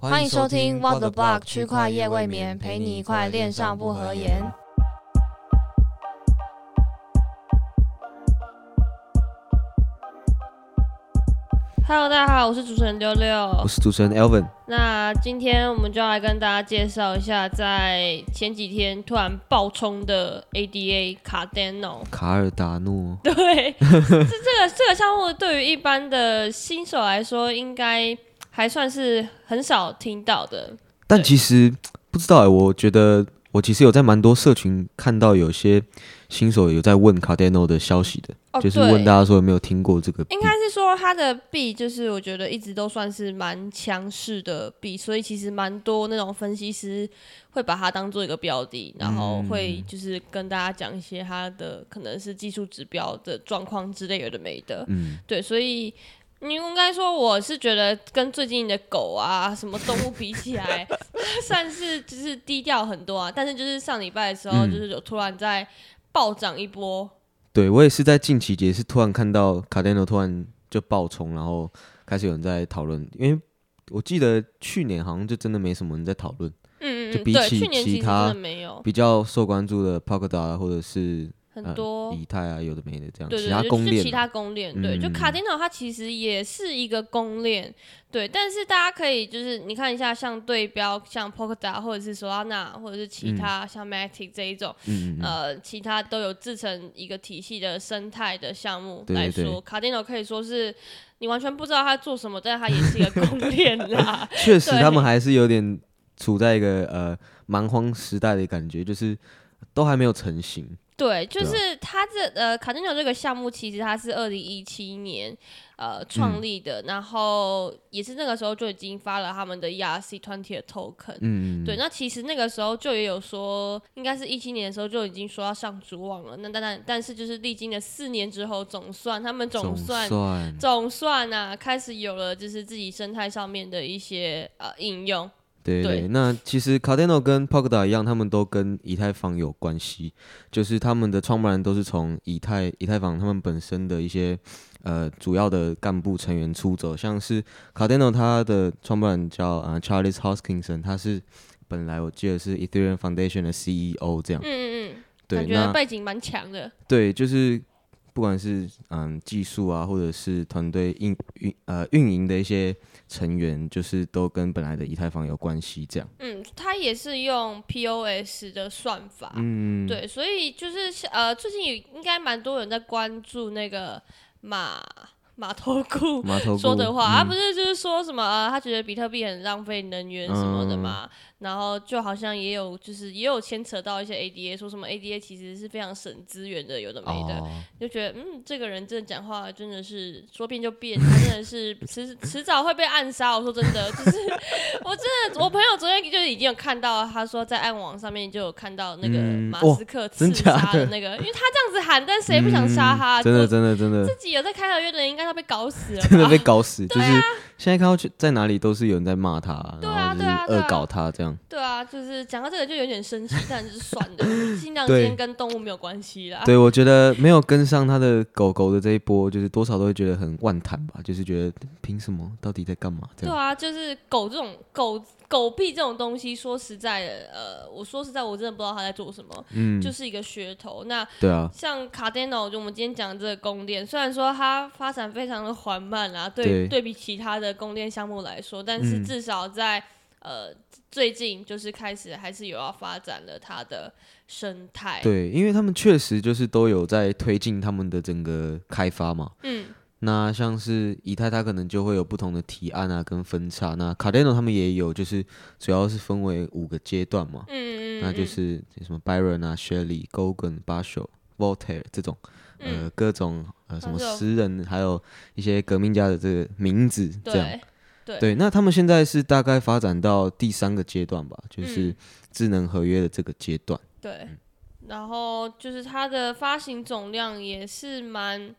欢迎收听 What the Block 区块夜未眠，陪你一块恋上不合言。Hello，大家好，我是主持人六六，我是主持人 Elvin。那今天我们就要来跟大家介绍一下，在前几天突然爆冲的 ADA 卡丹诺。卡尔达诺。对，这这个这个项目对于一般的新手来说，应该还算是很少听到的。但其实不知道哎，我觉得我其实有在蛮多社群看到有些。新手有在问卡丹诺的消息的，就是问大家说有没有听过这个？应该是说它的币，就是我觉得一直都算是蛮强势的币，所以其实蛮多那种分析师会把它当做一个标的，然后会就是跟大家讲一些它的可能是技术指标的状况之类有的没的。嗯，对，所以你应该说我是觉得跟最近的狗啊什么动物比起来，算是就是低调很多啊。但是就是上礼拜的时候，就是有突然在。暴涨一波，对我也是在近期也是突然看到卡丹诺突然就爆冲，然后开始有人在讨论，因为我记得去年好像就真的没什么人在讨论，嗯嗯，就比起其他比较受关注的 Polkadot 或者是。很多以太啊，有的没的这样，对对对，就是其他公链，对，就卡丁岛它其实也是一个公链，对，但是大家可以就是你看一下，像对标像 Polkadot 或者是 Solana 或者是其他像 Matic 这一种，呃，其他都有制成一个体系的生态的项目来说，卡丁岛可以说是你完全不知道它做什么，但是它也是一个公链 啦。确实，他们还是有点处在一个呃蛮荒时代的感觉，就是都还没有成型。对，就是他这呃卡丁纽这个项目，其实它是二零一七年呃创立的，然后也是那个时候就已经发了他们的 ERC twenty 的 token。嗯对，那其实那个时候就也有说，应该是一七年的时候就已经说要上主网了。那但但但是就是历经了四年之后，总算他们总算总算啊，开始有了就是自己生态上面的一些呃应用。对对，那其实 Cardano 跟 Polkadot 一样，他们都跟以太坊有关系，就是他们的创办人都是从以太以太坊他们本身的一些呃主要的干部成员出走，像是 Cardano 它的创办人叫呃 Charles Hoskinson，他是本来我记得是 Ethereum Foundation 的 CEO 这样，嗯嗯嗯，对，感觉背景蛮强的，对，就是。不管是嗯技术啊，或者是团队运运呃运营的一些成员，就是都跟本来的以太坊有关系，这样。嗯，他也是用 POS 的算法，嗯，对，所以就是呃最近应该蛮多人在关注那个马。马头库 说的话，他不是就是说什么啊？他觉得比特币很浪费能源什么的嘛。然后就好像也有就是也有牵扯到一些 ADA，说什么 ADA 其实是非常省资源的，有的没的。就觉得嗯，这个人真的讲话真的是说变就变，他真的是迟迟早会被暗杀。我说真的，就是 我真的，我朋友昨天就已经有看到，他说在暗网上面就有看到那个马斯克刺杀的那个，因为他这样子喊，但谁不想杀他？真的真的真的，自己有在开合约的人应该。要被搞死了，真的被搞死，就是现在看到去在哪里都是有人在骂他，对啊，对啊，恶搞他这样。对啊，就是讲到这个就有点生气，但是算了，尽量今天跟动物没有关系啦。对，我觉得没有跟上他的狗狗的这一波，就是多少都会觉得很万谈吧，就是觉得凭什么，到底在干嘛？对啊，就是狗这种狗。狗屁这种东西，说实在的，呃，我说实在，我真的不知道他在做什么，嗯，就是一个噱头。那对啊，像卡丹诺，就我们今天讲的这个宫殿，虽然说它发展非常的缓慢啊，对，对比其他的宫殿项目来说，但是至少在呃最近就是开始还是有要发展了它的生态。对，因为他们确实就是都有在推进他们的整个开发嘛，嗯。那像是以太，它可能就会有不同的提案啊，跟分叉。那卡丹诺他们也有，就是主要是分为五个阶段嘛。嗯嗯那就是什么 Byron 啊、Shelley、Gogan、Basho、Voltaire 这种，呃，各种呃什么诗人，还有一些革命家的这个名字，这样。对。对。那他们现在是大概发展到第三个阶段吧，就是智能合约的这个阶段。对。然后就是它的发行总量也是蛮。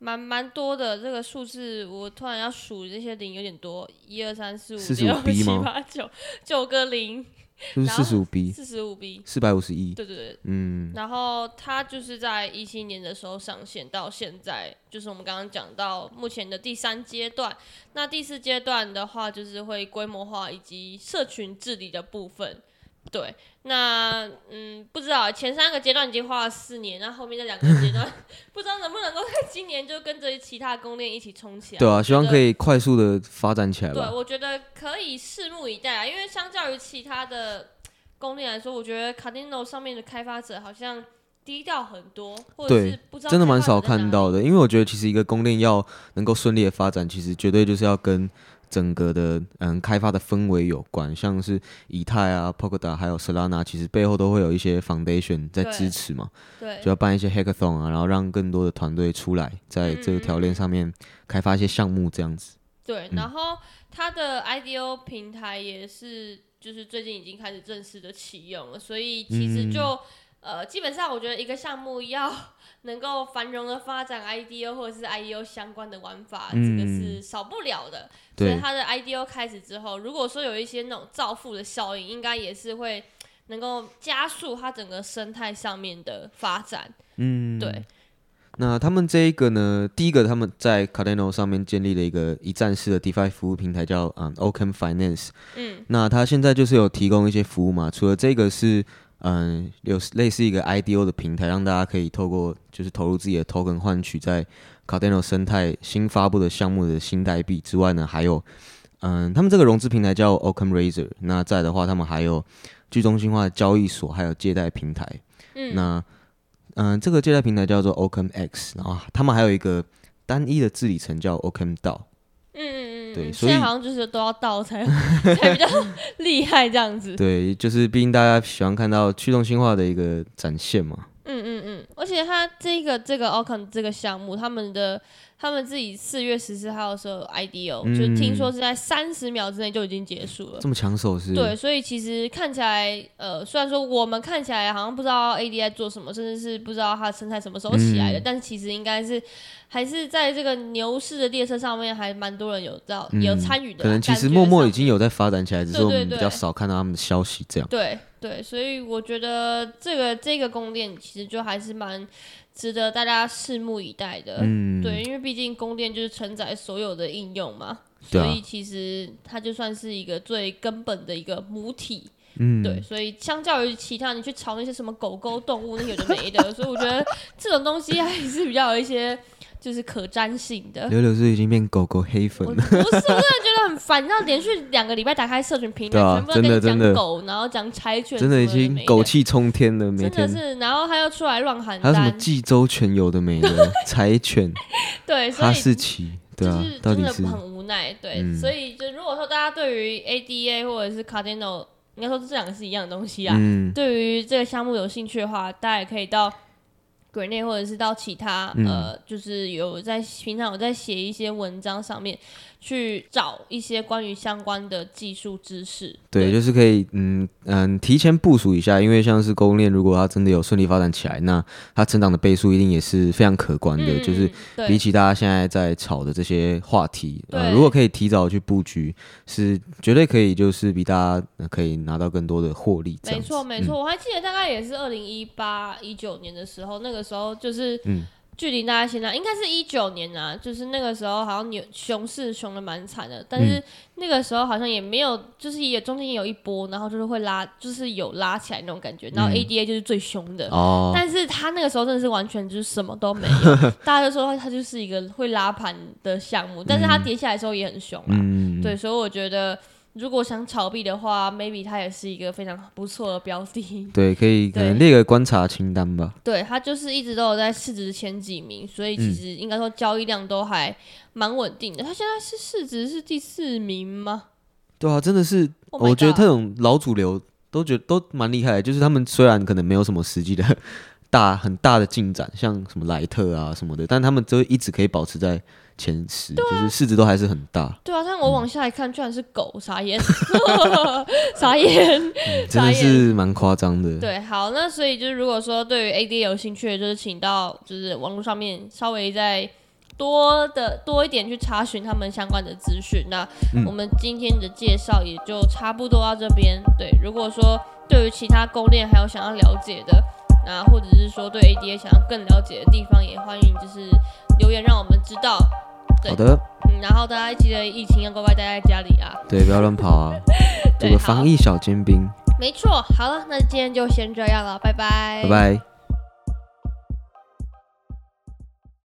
蛮蛮多的这个数字，我突然要数这些零有点多，一二三四五六七八九九个零，就是四十五 B，四十五 B，四百五十一。对对对，嗯。然后它就是在一七年的时候上线，到现在就是我们刚刚讲到目前的第三阶段。那第四阶段的话，就是会规模化以及社群治理的部分。对，那嗯，不知道前三个阶段已经花了四年，那后面这两个阶段 不知道能不能够在今年就跟着其他公链一起冲起来。对啊，希望可以快速的发展起来。对，我觉得可以拭目以待啊，因为相较于其他的公链来说，我觉得 Cardano 上面的开发者好像低调很多，或者是不知道真的蛮少看到的。因为我觉得其实一个公链要能够顺利的发展，其实绝对就是要跟。整个的嗯开发的氛围有关，像是以太啊、Polkadot 还有 Solana，其实背后都会有一些 foundation 在支持嘛，对，就要办一些 hackathon 啊，然后让更多的团队出来，在这个条链上面开发一些项目这样子。对，然后它的 IDO 平台也是，就是最近已经开始正式的启用了，所以其实就。呃，基本上我觉得一个项目要 能够繁荣的发展，IDO 或者是 IEO 相关的玩法，这个是少不了的。所以它的 IDO 开始之后，如果说有一些那种造富的效应，应该也是会能够加速它整个生态上面的发展。嗯，对。那他们这一个呢，第一个他们在 Cardano 上面建立了一个一站式的 DeFi 服务平台，叫嗯 Open Finance。嗯，那它现在就是有提供一些服务嘛，除了这个是。嗯，有类似一个 IDO 的平台，让大家可以透过就是投入自己的 token 换取在 Cardano 生态新发布的项目的新代币之外呢，还有嗯，他们这个融资平台叫 Open Raiser。那在的话，他们还有去中心化的交易所，还有借贷平台。嗯，那嗯，这个借贷平台叫做 Open X，然后他们还有一个单一的治理层叫 Open DAO。对，现在好像就是都要到才 才比较 厉害这样子。对，就是毕竟大家喜欢看到驱动性化的一个展现嘛。嗯嗯嗯，而且它这个这个 Ocon 这个项目，他们的他们自己四月十四号的时候 IDO，就听说是在三十秒之内就已经结束了。这么抢手是？对，所以其实看起来，呃，虽然说我们看起来好像不知道 AD 在做什么，甚至是不知道它的生态什么时候起来的，但是其实应该是。还是在这个牛市的列车上面，还蛮多人有到有参与的。可能其实默默已经有在发展起来，只是我们比较少看到他们的消息。这样对对，所以我觉得这个这个宫殿其实就还是蛮值得大家拭目以待的。嗯，对，因为毕竟宫殿就是承载所有的应用嘛，所以其实它就算是一个最根本的一个母体。嗯，对，所以相较于其他，你去炒那些什么狗狗动物那有的没的，所以我觉得这种东西还是比较有一些。就是可粘性的，柳柳是已经变狗狗黑粉了。不是，我真的觉得很烦，你知道，连续两个礼拜打开社群平台，全部都在讲狗，然后讲柴犬，真的已经狗气冲天了。真的是，然后他又出来乱喊，还有什么济州犬有的没的 柴犬，对，哈士奇，对啊，真的很无奈。对，所以就如果说大家对于 ADA 或者是 Cardano，应该说这两个是一样的东西啊。对于这个项目有兴趣的话，大家也可以到。国内或者是到其他呃，就是有在平常有在写一些文章上面。去找一些关于相关的技术知识，对，就是可以，嗯嗯，提前部署一下，因为像是供应链，如果它真的有顺利发展起来，那它成长的倍数一定也是非常可观的。就是比起大家现在在炒的这些话题，呃，如果可以提早去布局，是绝对可以，就是比大家可以拿到更多的获利。没错，没错，我还记得大概也是二零一八一九年的时候，那个时候就是嗯。距离大家现在应该是一九年啊，就是那个时候好像牛熊市熊的蛮惨的，但是那个时候好像也没有，就是也中间有一波，然后就是会拉，就是有拉起来那种感觉，然后 ADA 就是最凶的，但是他那个时候真的是完全就是什么都没有，大家都说他就是一个会拉盘的项目，但是他跌下来的时候也很凶啊，对，所以我觉得。如果想炒币的话，maybe 它也是一个非常不错的标的。对，可以 可能列个观察清单吧。对，它就是一直都有在市值前几名，所以其实应该说交易量都还蛮稳定的。它现在是市值是第四名吗？对啊，真的是，我觉得这种老主流都觉得都蛮厉害。就是他们虽然可能没有什么实际的大很大的进展，像什么莱特啊什么的，但他们都一直可以保持在。前十就是市值都还是很大，对啊，但我往下一看，居然是狗，傻眼，傻眼，真的是蛮夸张的。对，好，那所以就是如果说对于 AD 有兴趣的，就是请到就是网络上面稍微再多的多一点去查询他们相关的资讯。那我们今天的介绍也就差不多到这边。对，如果说对于其他攻链还有想要了解的，那或者是说对 ADA 想要更了解的地方，也欢迎就是留言让我们知道。好的。嗯，然后大家记得疫情要乖乖待在家里啊。对，不要乱跑啊。做个防疫小尖兵。没错。好了，那今天就先这样了，拜拜。拜拜。